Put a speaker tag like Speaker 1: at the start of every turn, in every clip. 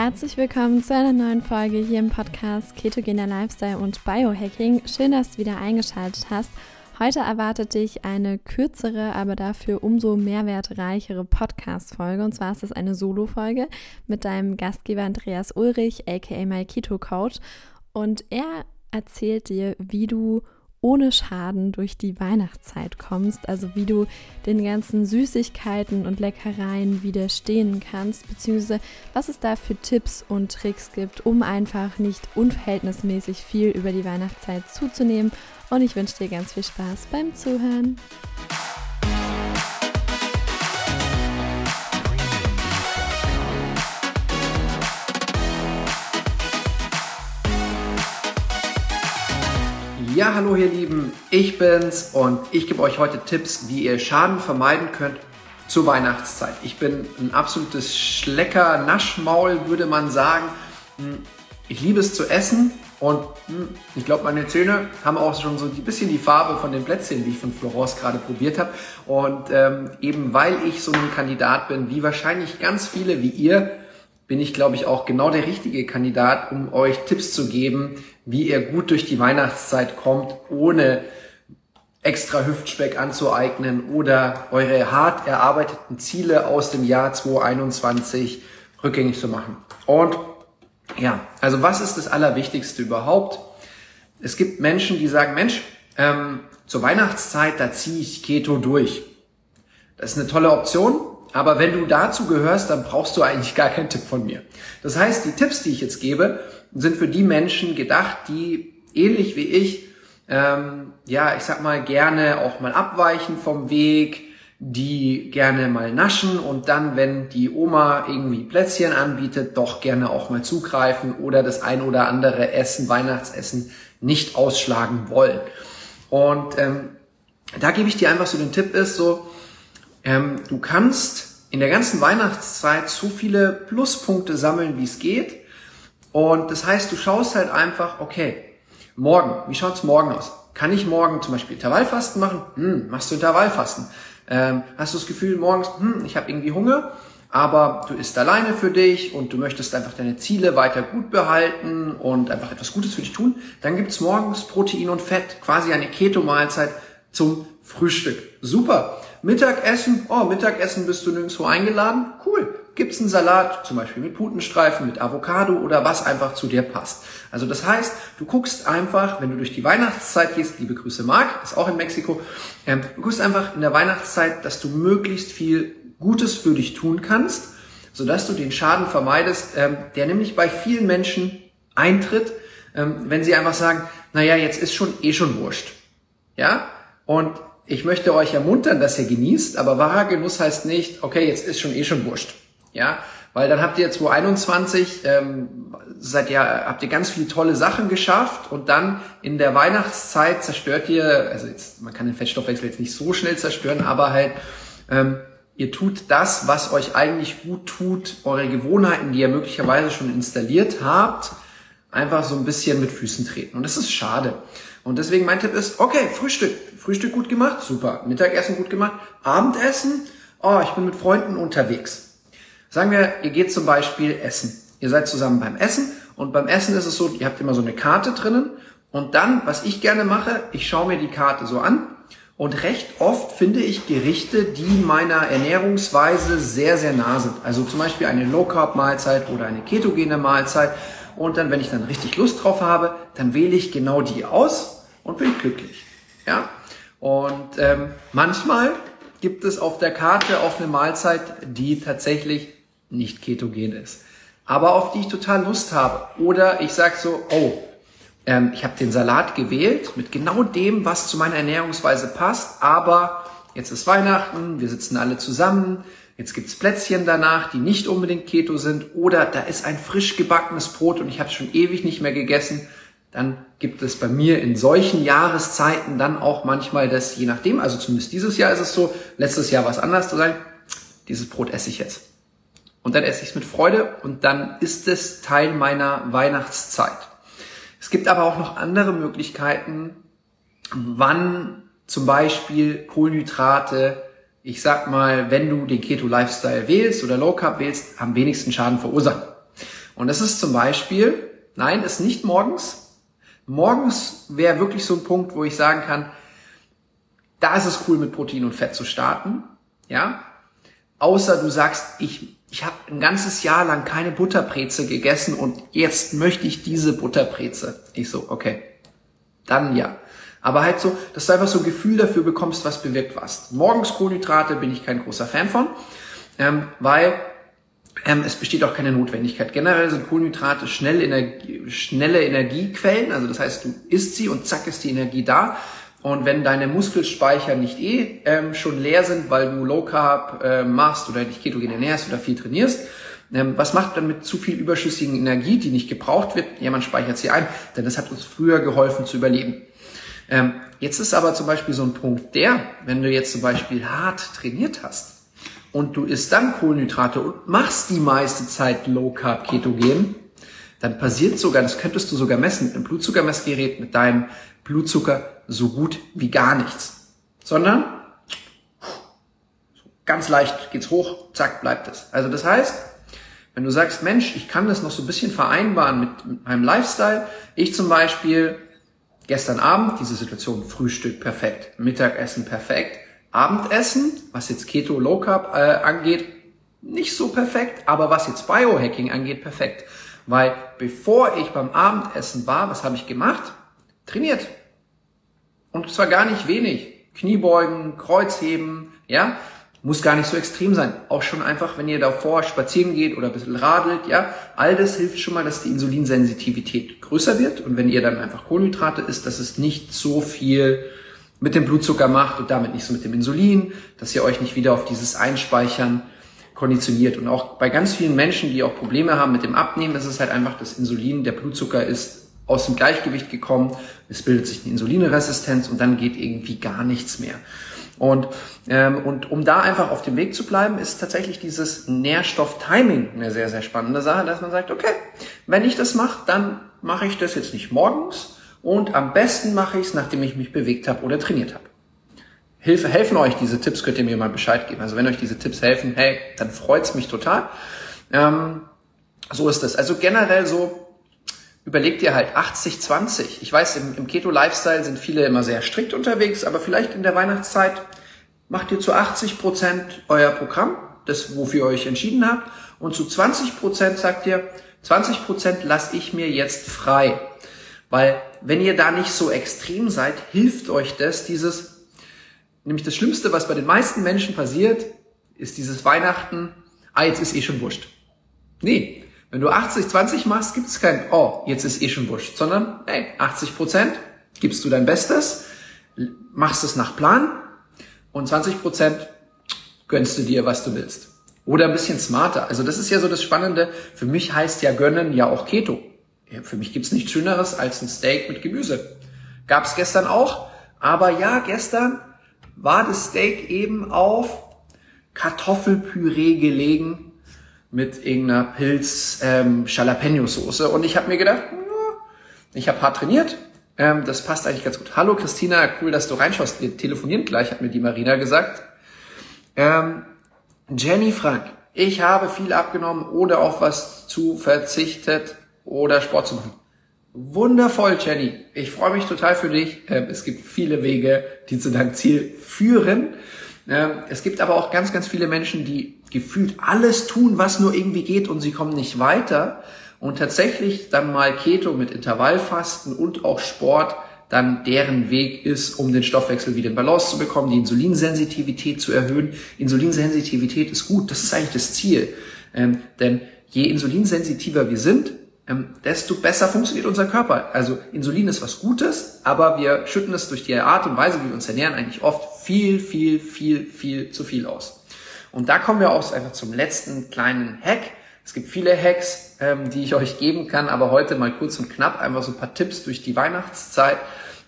Speaker 1: Herzlich willkommen zu einer neuen Folge hier im Podcast Ketogener Lifestyle und Biohacking. Schön, dass du wieder eingeschaltet hast. Heute erwartet dich eine kürzere, aber dafür umso mehrwertreichere Podcast-Folge. Und zwar ist es eine Solo-Folge mit deinem Gastgeber Andreas Ulrich, aka My Keto Coach. Und er erzählt dir, wie du ohne Schaden durch die Weihnachtszeit kommst, also wie du den ganzen Süßigkeiten und Leckereien widerstehen kannst, beziehungsweise was es da für Tipps und Tricks gibt, um einfach nicht unverhältnismäßig viel über die Weihnachtszeit zuzunehmen. Und ich wünsche dir ganz viel Spaß beim Zuhören.
Speaker 2: Hallo ihr Lieben, ich bin's und ich gebe euch heute Tipps, wie ihr Schaden vermeiden könnt zur Weihnachtszeit. Ich bin ein absolutes Schlecker, Naschmaul, würde man sagen. Hm, ich liebe es zu essen und hm, ich glaube, meine Zähne haben auch schon so ein bisschen die Farbe von den Plätzchen, die ich von Florence gerade probiert habe. Und ähm, eben weil ich so ein Kandidat bin, wie wahrscheinlich ganz viele wie ihr, bin ich, glaube ich, auch genau der richtige Kandidat, um euch Tipps zu geben, wie ihr gut durch die Weihnachtszeit kommt, ohne extra Hüftspeck anzueignen oder eure hart erarbeiteten Ziele aus dem Jahr 2021 rückgängig zu machen. Und ja, also was ist das Allerwichtigste überhaupt? Es gibt Menschen, die sagen, Mensch, ähm, zur Weihnachtszeit, da ziehe ich Keto durch. Das ist eine tolle Option, aber wenn du dazu gehörst, dann brauchst du eigentlich gar keinen Tipp von mir. Das heißt, die Tipps, die ich jetzt gebe, sind für die Menschen gedacht, die ähnlich wie ich, ähm, ja, ich sag mal, gerne auch mal abweichen vom Weg, die gerne mal naschen und dann, wenn die Oma irgendwie Plätzchen anbietet, doch gerne auch mal zugreifen oder das ein oder andere Essen, Weihnachtsessen nicht ausschlagen wollen. Und ähm, da gebe ich dir einfach so den Tipp ist so, ähm, du kannst in der ganzen Weihnachtszeit so viele Pluspunkte sammeln, wie es geht. Und das heißt, du schaust halt einfach, okay, morgen, wie schaut's morgen aus? Kann ich morgen zum Beispiel Intervallfasten machen? Hm, machst du Intervallfasten? Ähm, hast du das Gefühl morgens, hm, ich habe irgendwie Hunger, aber du isst alleine für dich und du möchtest einfach deine Ziele weiter gut behalten und einfach etwas Gutes für dich tun, dann gibt's morgens Protein und Fett, quasi eine Keto-Mahlzeit zum Frühstück. Super. Mittagessen, oh, Mittagessen bist du nirgendwo eingeladen? Cool. Gibt's einen Salat, zum Beispiel mit Putenstreifen, mit Avocado oder was einfach zu dir passt. Also das heißt, du guckst einfach, wenn du durch die Weihnachtszeit gehst, liebe Grüße Marc, ist auch in Mexiko, ähm, du guckst einfach in der Weihnachtszeit, dass du möglichst viel Gutes für dich tun kannst, sodass du den Schaden vermeidest, ähm, der nämlich bei vielen Menschen eintritt, ähm, wenn sie einfach sagen, naja, jetzt ist schon eh schon wurscht. Ja? Und ich möchte euch ermuntern, dass ihr genießt, aber wahrer Genuss heißt nicht, okay, jetzt ist schon eh schon wurscht. Ja, weil dann habt ihr 2021, ähm, seid ihr, habt ihr ganz viele tolle Sachen geschafft und dann in der Weihnachtszeit zerstört ihr, also jetzt, man kann den Fettstoffwechsel jetzt nicht so schnell zerstören, aber halt, ähm, ihr tut das, was euch eigentlich gut tut, eure Gewohnheiten, die ihr möglicherweise schon installiert habt, einfach so ein bisschen mit Füßen treten. Und das ist schade. Und deswegen mein Tipp ist, okay, Frühstück. Frühstück gut gemacht, super. Mittagessen gut gemacht. Abendessen, oh, ich bin mit Freunden unterwegs. Sagen wir, ihr geht zum Beispiel essen. Ihr seid zusammen beim Essen und beim Essen ist es so, ihr habt immer so eine Karte drinnen und dann, was ich gerne mache, ich schaue mir die Karte so an und recht oft finde ich Gerichte, die meiner Ernährungsweise sehr, sehr nah sind. Also zum Beispiel eine Low-Carb-Mahlzeit oder eine ketogene Mahlzeit. Und dann, wenn ich dann richtig Lust drauf habe, dann wähle ich genau die aus und bin glücklich. Ja? Und ähm, manchmal gibt es auf der Karte auch eine Mahlzeit, die tatsächlich nicht ketogen ist, aber auf die ich total Lust habe. Oder ich sage so, oh, ähm, ich habe den Salat gewählt mit genau dem, was zu meiner Ernährungsweise passt, aber jetzt ist Weihnachten, wir sitzen alle zusammen, jetzt gibt's Plätzchen danach, die nicht unbedingt Keto sind, oder da ist ein frisch gebackenes Brot und ich habe schon ewig nicht mehr gegessen. Dann gibt es bei mir in solchen Jahreszeiten dann auch manchmal das, je nachdem, also zumindest dieses Jahr ist es so, letztes Jahr war es anders zu sein, dieses Brot esse ich jetzt. Und dann esse ich es mit Freude und dann ist es Teil meiner Weihnachtszeit. Es gibt aber auch noch andere Möglichkeiten, wann zum Beispiel Kohlenhydrate, ich sag mal, wenn du den Keto-Lifestyle wählst oder Low Carb wählst, am wenigsten Schaden verursachen. Und das ist zum Beispiel, nein, ist nicht morgens. Morgens wäre wirklich so ein Punkt, wo ich sagen kann, da ist es cool, mit Protein und Fett zu starten. Ja, außer du sagst, ich, ich habe ein ganzes Jahr lang keine Butterbreze gegessen und jetzt möchte ich diese Butterbreze. Ich so, okay, dann ja. Aber halt so, dass du einfach so ein Gefühl dafür bekommst, was bewirkt was. Morgens Kohlenhydrate bin ich kein großer Fan von, ähm, weil ähm, es besteht auch keine Notwendigkeit. Generell sind Kohlenhydrate schnell Energie, schnelle Energiequellen, also das heißt, du isst sie und zack ist die Energie da. Und wenn deine Muskelspeicher nicht eh ähm, schon leer sind, weil du Low Carb äh, machst oder dich ketogen ernährst oder viel trainierst, ähm, was macht dann mit zu viel überschüssigen Energie, die nicht gebraucht wird? Ja, speichert sie ein, denn das hat uns früher geholfen zu überleben. Ähm, jetzt ist aber zum Beispiel so ein Punkt der, wenn du jetzt zum Beispiel hart trainiert hast und du isst dann Kohlenhydrate und machst die meiste Zeit Low Carb Ketogen, dann passiert sogar, das könntest du sogar messen mit einem Blutzuckermessgerät, mit deinem Blutzucker so gut wie gar nichts, sondern ganz leicht geht's hoch, zack, bleibt es. Also das heißt, wenn du sagst, Mensch, ich kann das noch so ein bisschen vereinbaren mit, meinem Lifestyle, ich zum Beispiel gestern Abend, diese Situation, Frühstück perfekt, Mittagessen perfekt, Abendessen, was jetzt Keto Low Carb äh, angeht, nicht so perfekt, aber was jetzt Biohacking angeht, perfekt. Weil bevor ich beim Abendessen war, was habe ich gemacht? Trainiert. Und zwar gar nicht wenig. Kniebeugen, Kreuzheben, ja, muss gar nicht so extrem sein. Auch schon einfach, wenn ihr davor spazieren geht oder ein bisschen radelt, ja, all das hilft schon mal, dass die Insulinsensitivität größer wird. Und wenn ihr dann einfach Kohlenhydrate isst, dass es nicht so viel mit dem Blutzucker macht und damit nicht so mit dem Insulin, dass ihr euch nicht wieder auf dieses Einspeichern konditioniert. Und auch bei ganz vielen Menschen, die auch Probleme haben mit dem Abnehmen, ist es halt einfach das Insulin, der Blutzucker ist aus dem Gleichgewicht gekommen, es bildet sich eine Insulinresistenz und dann geht irgendwie gar nichts mehr. Und, ähm, und um da einfach auf dem Weg zu bleiben, ist tatsächlich dieses Nährstoff-Timing eine sehr, sehr spannende Sache, dass man sagt, okay, wenn ich das mache, dann mache ich das jetzt nicht morgens und am besten mache ich es, nachdem ich mich bewegt habe oder trainiert habe. Hilfe, helfen euch diese Tipps, könnt ihr mir mal Bescheid geben. Also wenn euch diese Tipps helfen, hey, dann freut's mich total. Ähm, so ist es. Also generell so, überleg dir halt 80, 20. Ich weiß, im, im Keto-Lifestyle sind viele immer sehr strikt unterwegs, aber vielleicht in der Weihnachtszeit macht ihr zu 80 Prozent euer Programm, das, wofür ihr euch entschieden habt, und zu 20 Prozent sagt ihr, 20 Prozent lasse ich mir jetzt frei. Weil, wenn ihr da nicht so extrem seid, hilft euch das, dieses, nämlich das Schlimmste, was bei den meisten Menschen passiert, ist dieses Weihnachten, ah, jetzt ist eh schon wurscht. Nee, wenn du 80-20 machst, gibt es kein, oh, jetzt ist eh schon wurscht, sondern, hey, 80 Prozent gibst du dein Bestes, machst es nach Plan und 20 Prozent gönnst du dir, was du willst. Oder ein bisschen smarter. Also das ist ja so das Spannende. Für mich heißt ja gönnen ja auch Keto. Ja, für mich gibt's nichts Schöneres als ein Steak mit Gemüse. Gab's gestern auch. Aber ja, gestern war das Steak eben auf Kartoffelpüree gelegen mit irgendeiner Pilz ähm, Jalapeno Soße und ich habe mir gedacht, ich habe hart trainiert, ähm, das passt eigentlich ganz gut. Hallo Christina, cool, dass du reinschaust. Wir telefonieren gleich, hat mir die Marina gesagt. Ähm, Jenny Frank, ich habe viel abgenommen oder auf was zu verzichtet oder Sport zu machen. Wundervoll, Jenny. Ich freue mich total für dich. Ähm, es gibt viele Wege, die zu deinem Ziel führen. Ähm, es gibt aber auch ganz, ganz viele Menschen, die gefühlt alles tun, was nur irgendwie geht und sie kommen nicht weiter. Und tatsächlich dann mal Keto mit Intervallfasten und auch Sport dann deren Weg ist, um den Stoffwechsel wieder in Balance zu bekommen, die Insulinsensitivität zu erhöhen. Insulinsensitivität ist gut, das ist eigentlich das Ziel. Ähm, denn je insulinsensitiver wir sind, ähm, desto besser funktioniert unser Körper. Also Insulin ist was Gutes, aber wir schütten es durch die Art und Weise, wie wir uns ernähren, eigentlich oft viel, viel, viel, viel zu viel aus. Und da kommen wir auch einfach zum letzten kleinen Hack. Es gibt viele Hacks, ähm, die ich euch geben kann, aber heute mal kurz und knapp einfach so ein paar Tipps durch die Weihnachtszeit.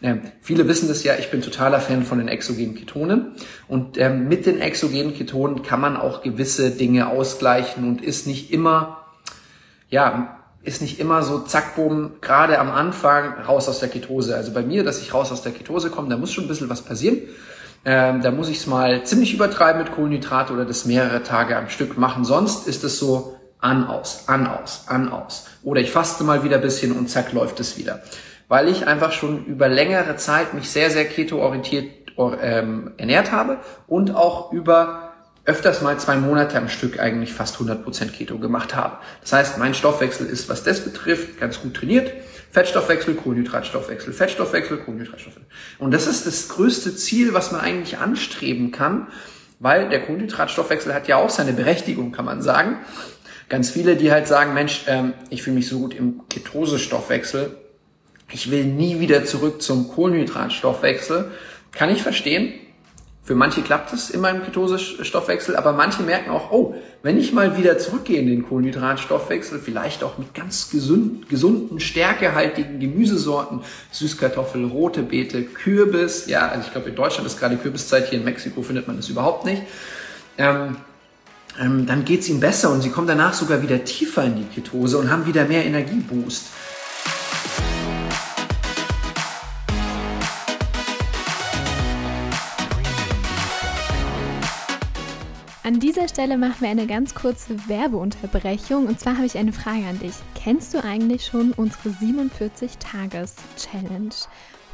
Speaker 2: Ähm, viele wissen das ja, ich bin totaler Fan von den exogenen Ketonen. Und ähm, mit den exogenen Ketonen kann man auch gewisse Dinge ausgleichen und ist nicht immer, ja, ist nicht immer so zack, boom, gerade am Anfang raus aus der Ketose. Also bei mir, dass ich raus aus der Ketose komme, da muss schon ein bisschen was passieren. Ähm, da muss ich es mal ziemlich übertreiben mit Kohlenhydrate oder das mehrere Tage am Stück machen. Sonst ist es so an, aus, an, aus, an, aus. Oder ich faste mal wieder ein bisschen und zack, läuft es wieder. Weil ich einfach schon über längere Zeit mich sehr, sehr keto-orientiert ähm, ernährt habe und auch über öfters mal zwei Monate am Stück eigentlich fast 100% Keto gemacht habe. Das heißt, mein Stoffwechsel ist, was das betrifft, ganz gut trainiert. Fettstoffwechsel, Kohlenhydratstoffwechsel, Fettstoffwechsel, Kohlenhydratstoffwechsel. Und das ist das größte Ziel, was man eigentlich anstreben kann, weil der Kohlenhydratstoffwechsel hat ja auch seine Berechtigung, kann man sagen. Ganz viele, die halt sagen, Mensch, ähm, ich fühle mich so gut im Ketosestoffwechsel, ich will nie wieder zurück zum Kohlenhydratstoffwechsel, kann ich verstehen. Für manche klappt es in meinem Ketosestoffwechsel, aber manche merken auch, oh, wenn ich mal wieder zurückgehe in den Kohlenhydratstoffwechsel, vielleicht auch mit ganz gesund, gesunden, stärkehaltigen Gemüsesorten, Süßkartoffel, rote Beete, Kürbis, ja, also ich glaube in Deutschland ist gerade Kürbiszeit, hier in Mexiko findet man das überhaupt nicht, ähm, ähm, dann geht es ihnen besser und sie kommen danach sogar wieder tiefer in die Ketose und haben wieder mehr Energieboost.
Speaker 1: An dieser Stelle machen wir eine ganz kurze Werbeunterbrechung. Und zwar habe ich eine Frage an dich. Kennst du eigentlich schon unsere 47-Tages-Challenge?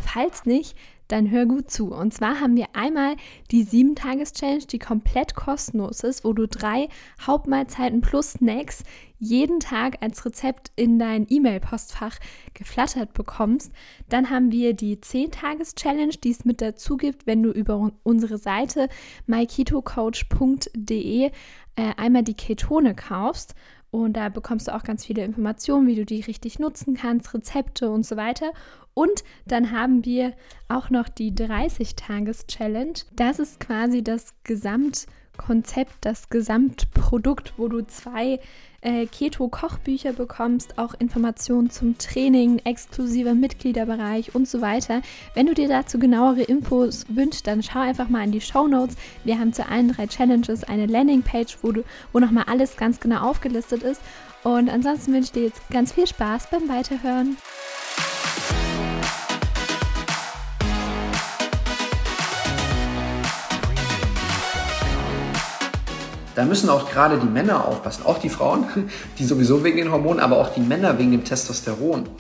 Speaker 1: Falls nicht, dann hör gut zu. Und zwar haben wir einmal die 7-Tages-Challenge, die komplett kostenlos ist, wo du drei Hauptmahlzeiten plus Snacks jeden Tag als Rezept in dein E-Mail-Postfach geflattert bekommst. Dann haben wir die 10-Tages-Challenge, die es mit dazu gibt, wenn du über unsere Seite myketocoach.de äh, einmal die Ketone kaufst. Und da bekommst du auch ganz viele Informationen, wie du die richtig nutzen kannst, Rezepte und so weiter. Und dann haben wir auch noch die 30-Tages-Challenge. Das ist quasi das Gesamtkonzept, das Gesamtprodukt, wo du zwei äh, Keto-Kochbücher bekommst, auch Informationen zum Training, exklusiver Mitgliederbereich und so weiter. Wenn du dir dazu genauere Infos wünschst, dann schau einfach mal in die Show Notes. Wir haben zu allen drei Challenges eine Landingpage, wo, wo nochmal alles ganz genau aufgelistet ist. Und ansonsten wünsche ich dir jetzt ganz viel Spaß beim Weiterhören.
Speaker 2: Da müssen auch gerade die Männer aufpassen, auch die Frauen, die sowieso wegen den Hormonen, aber auch die Männer wegen dem Testosteron.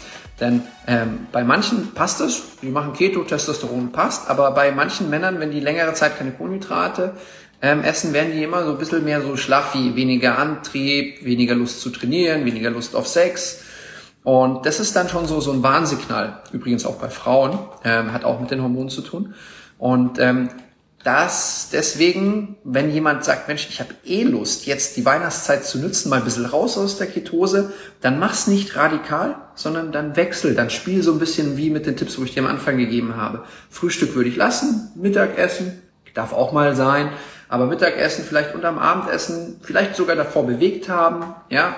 Speaker 2: Denn ähm, bei manchen passt es, die machen Keto, Testosteron passt, aber bei manchen Männern, wenn die längere Zeit keine Kohlenhydrate ähm, essen, werden die immer so ein bisschen mehr so schlaffi, weniger Antrieb, weniger Lust zu trainieren, weniger Lust auf Sex. Und das ist dann schon so, so ein Warnsignal, übrigens auch bei Frauen, ähm, hat auch mit den Hormonen zu tun. Und ähm, dass deswegen, wenn jemand sagt, Mensch, ich habe eh Lust, jetzt die Weihnachtszeit zu nutzen, mal ein bisschen raus aus der Ketose, dann mach's nicht radikal, sondern dann wechsel, dann spiel so ein bisschen wie mit den Tipps, wo ich dir am Anfang gegeben habe. Frühstück würde ich lassen, Mittagessen darf auch mal sein, aber Mittagessen vielleicht unterm Abendessen, vielleicht sogar davor bewegt haben, ja,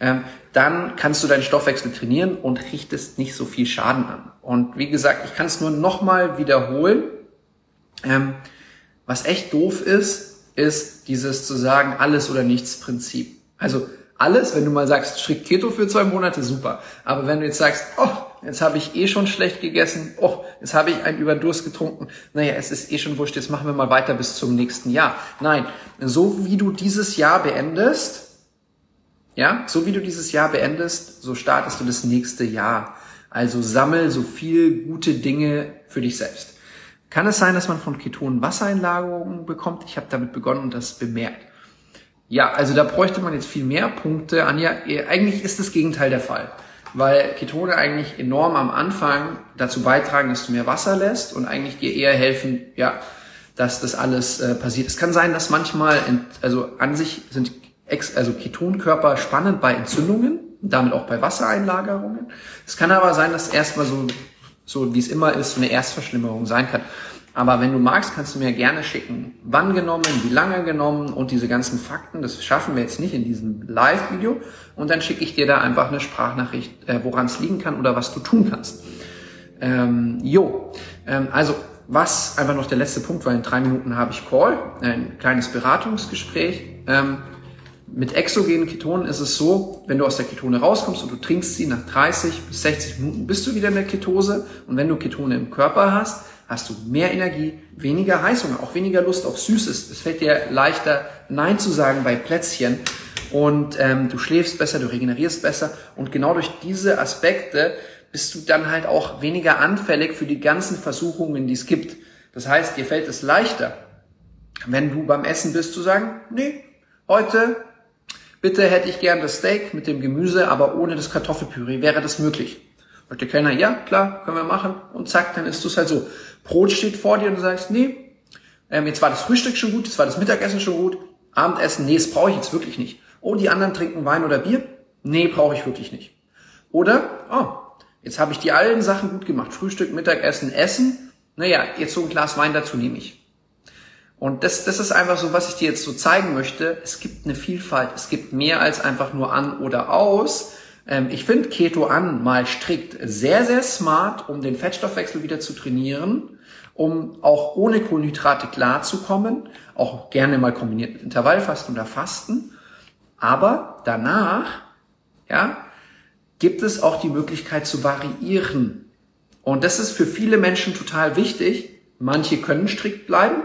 Speaker 2: ähm, dann kannst du deinen Stoffwechsel trainieren und richtest nicht so viel Schaden an. Und wie gesagt, ich kann es nur nochmal wiederholen. Ähm, was echt doof ist, ist dieses zu sagen, alles oder nichts Prinzip. Also alles, wenn du mal sagst, strikt Keto für zwei Monate, super. Aber wenn du jetzt sagst, oh, jetzt habe ich eh schon schlecht gegessen, oh, jetzt habe ich einen Überdurst getrunken, naja, es ist eh schon wurscht, jetzt machen wir mal weiter bis zum nächsten Jahr. Nein, so wie du dieses Jahr beendest, ja, so wie du dieses Jahr beendest, so startest du das nächste Jahr. Also sammel so viel gute Dinge für dich selbst. Kann es sein, dass man von Ketonen Wassereinlagerungen bekommt? Ich habe damit begonnen und das bemerkt. Ja, also da bräuchte man jetzt viel mehr Punkte. Anja, eigentlich ist das Gegenteil der Fall, weil Ketone eigentlich enorm am Anfang dazu beitragen, dass du mehr Wasser lässt und eigentlich dir eher helfen, ja, dass das alles äh, passiert. Es kann sein, dass manchmal, also an sich sind Ex, also Ketonkörper spannend bei Entzündungen, damit auch bei Wassereinlagerungen. Es kann aber sein, dass erstmal so so wie es immer ist, eine Erstverschlimmerung sein kann. Aber wenn du magst, kannst du mir gerne schicken, wann genommen, wie lange genommen und diese ganzen Fakten. Das schaffen wir jetzt nicht in diesem Live-Video. Und dann schicke ich dir da einfach eine Sprachnachricht, äh, woran es liegen kann oder was du tun kannst. Ähm, jo, ähm, also was, einfach noch der letzte Punkt, weil in drei Minuten habe ich Call, ein kleines Beratungsgespräch. Ähm, mit exogenen Ketonen ist es so, wenn du aus der Ketone rauskommst und du trinkst sie nach 30 bis 60 Minuten, bist du wieder in der Ketose. Und wenn du Ketone im Körper hast, hast du mehr Energie, weniger Heißhunger, auch weniger Lust auf Süßes. Es fällt dir leichter, Nein zu sagen bei Plätzchen und ähm, du schläfst besser, du regenerierst besser und genau durch diese Aspekte bist du dann halt auch weniger anfällig für die ganzen Versuchungen, die es gibt. Das heißt, dir fällt es leichter, wenn du beim Essen bist, zu sagen, nee, heute bitte hätte ich gern das Steak mit dem Gemüse, aber ohne das Kartoffelpüree. Wäre das möglich? Sagt der Kellner, ja, klar, können wir machen. Und zack, dann isst du es halt so. Brot steht vor dir und du sagst, nee, ähm, jetzt war das Frühstück schon gut, jetzt war das Mittagessen schon gut, Abendessen, nee, das brauche ich jetzt wirklich nicht. Oh, die anderen trinken Wein oder Bier? Nee, brauche ich wirklich nicht. Oder, oh, jetzt habe ich die allen Sachen gut gemacht. Frühstück, Mittagessen, Essen. Naja, jetzt so ein Glas Wein dazu nehme ich. Und das, das ist einfach so, was ich dir jetzt so zeigen möchte. Es gibt eine Vielfalt. Es gibt mehr als einfach nur an oder aus. Ähm, ich finde Keto an mal strikt sehr, sehr smart, um den Fettstoffwechsel wieder zu trainieren, um auch ohne Kohlenhydrate klarzukommen, auch gerne mal kombiniert mit Intervallfasten oder Fasten. Aber danach, ja, gibt es auch die Möglichkeit zu variieren. Und das ist für viele Menschen total wichtig. Manche können strikt bleiben,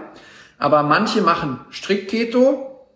Speaker 2: aber manche machen strikt Keto,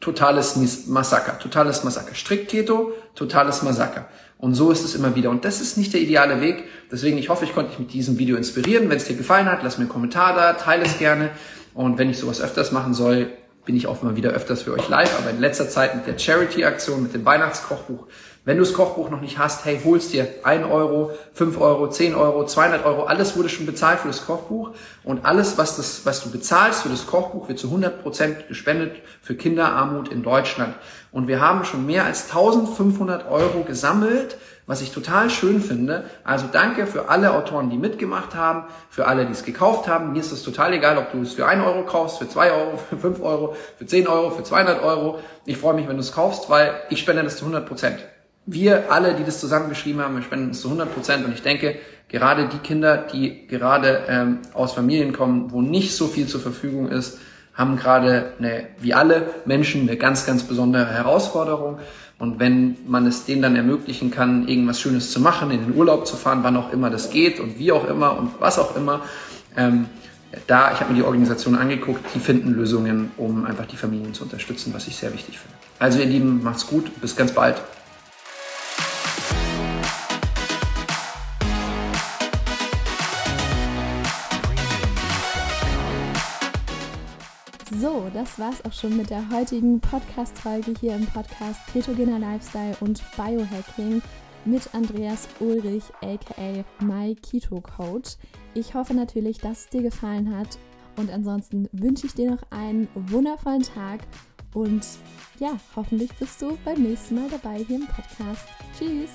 Speaker 2: totales Massaker, totales Massaker. Strikt Keto, totales Massaker. Und so ist es immer wieder. Und das ist nicht der ideale Weg. Deswegen, ich hoffe, ich konnte dich mit diesem Video inspirieren. Wenn es dir gefallen hat, lass mir einen Kommentar da, teile es gerne. Und wenn ich sowas öfters machen soll, bin ich auch mal wieder öfters für euch live. Aber in letzter Zeit mit der Charity-Aktion, mit dem Weihnachtskochbuch, wenn du das Kochbuch noch nicht hast, hey, holst dir 1 Euro, 5 Euro, 10 Euro, 200 Euro, alles wurde schon bezahlt für das Kochbuch und alles, was, das, was du bezahlst für das Kochbuch, wird zu 100 Prozent gespendet für Kinderarmut in Deutschland. Und wir haben schon mehr als 1500 Euro gesammelt, was ich total schön finde. Also danke für alle Autoren, die mitgemacht haben, für alle, die es gekauft haben. Mir ist es total egal, ob du es für 1 Euro kaufst, für 2 Euro, für 5 Euro, für 10 Euro, für 200 Euro. Ich freue mich, wenn du es kaufst, weil ich spende das zu 100 Prozent wir alle, die das zusammengeschrieben haben, wir spenden es zu 100 Prozent. Und ich denke, gerade die Kinder, die gerade ähm, aus Familien kommen, wo nicht so viel zur Verfügung ist, haben gerade, eine, wie alle Menschen, eine ganz, ganz besondere Herausforderung. Und wenn man es denen dann ermöglichen kann, irgendwas Schönes zu machen, in den Urlaub zu fahren, wann auch immer das geht und wie auch immer und was auch immer, ähm, da, ich habe mir die Organisation angeguckt, die finden Lösungen, um einfach die Familien zu unterstützen, was ich sehr wichtig finde. Also ihr Lieben, macht's gut, bis ganz bald.
Speaker 1: So, das war's auch schon mit der heutigen Podcast-Folge hier im Podcast Ketogener Lifestyle und Biohacking mit Andreas Ulrich, aka My Keto Coach. Ich hoffe natürlich, dass es dir gefallen hat und ansonsten wünsche ich dir noch einen wundervollen Tag und ja, hoffentlich bist du beim nächsten Mal dabei hier im Podcast. Tschüss!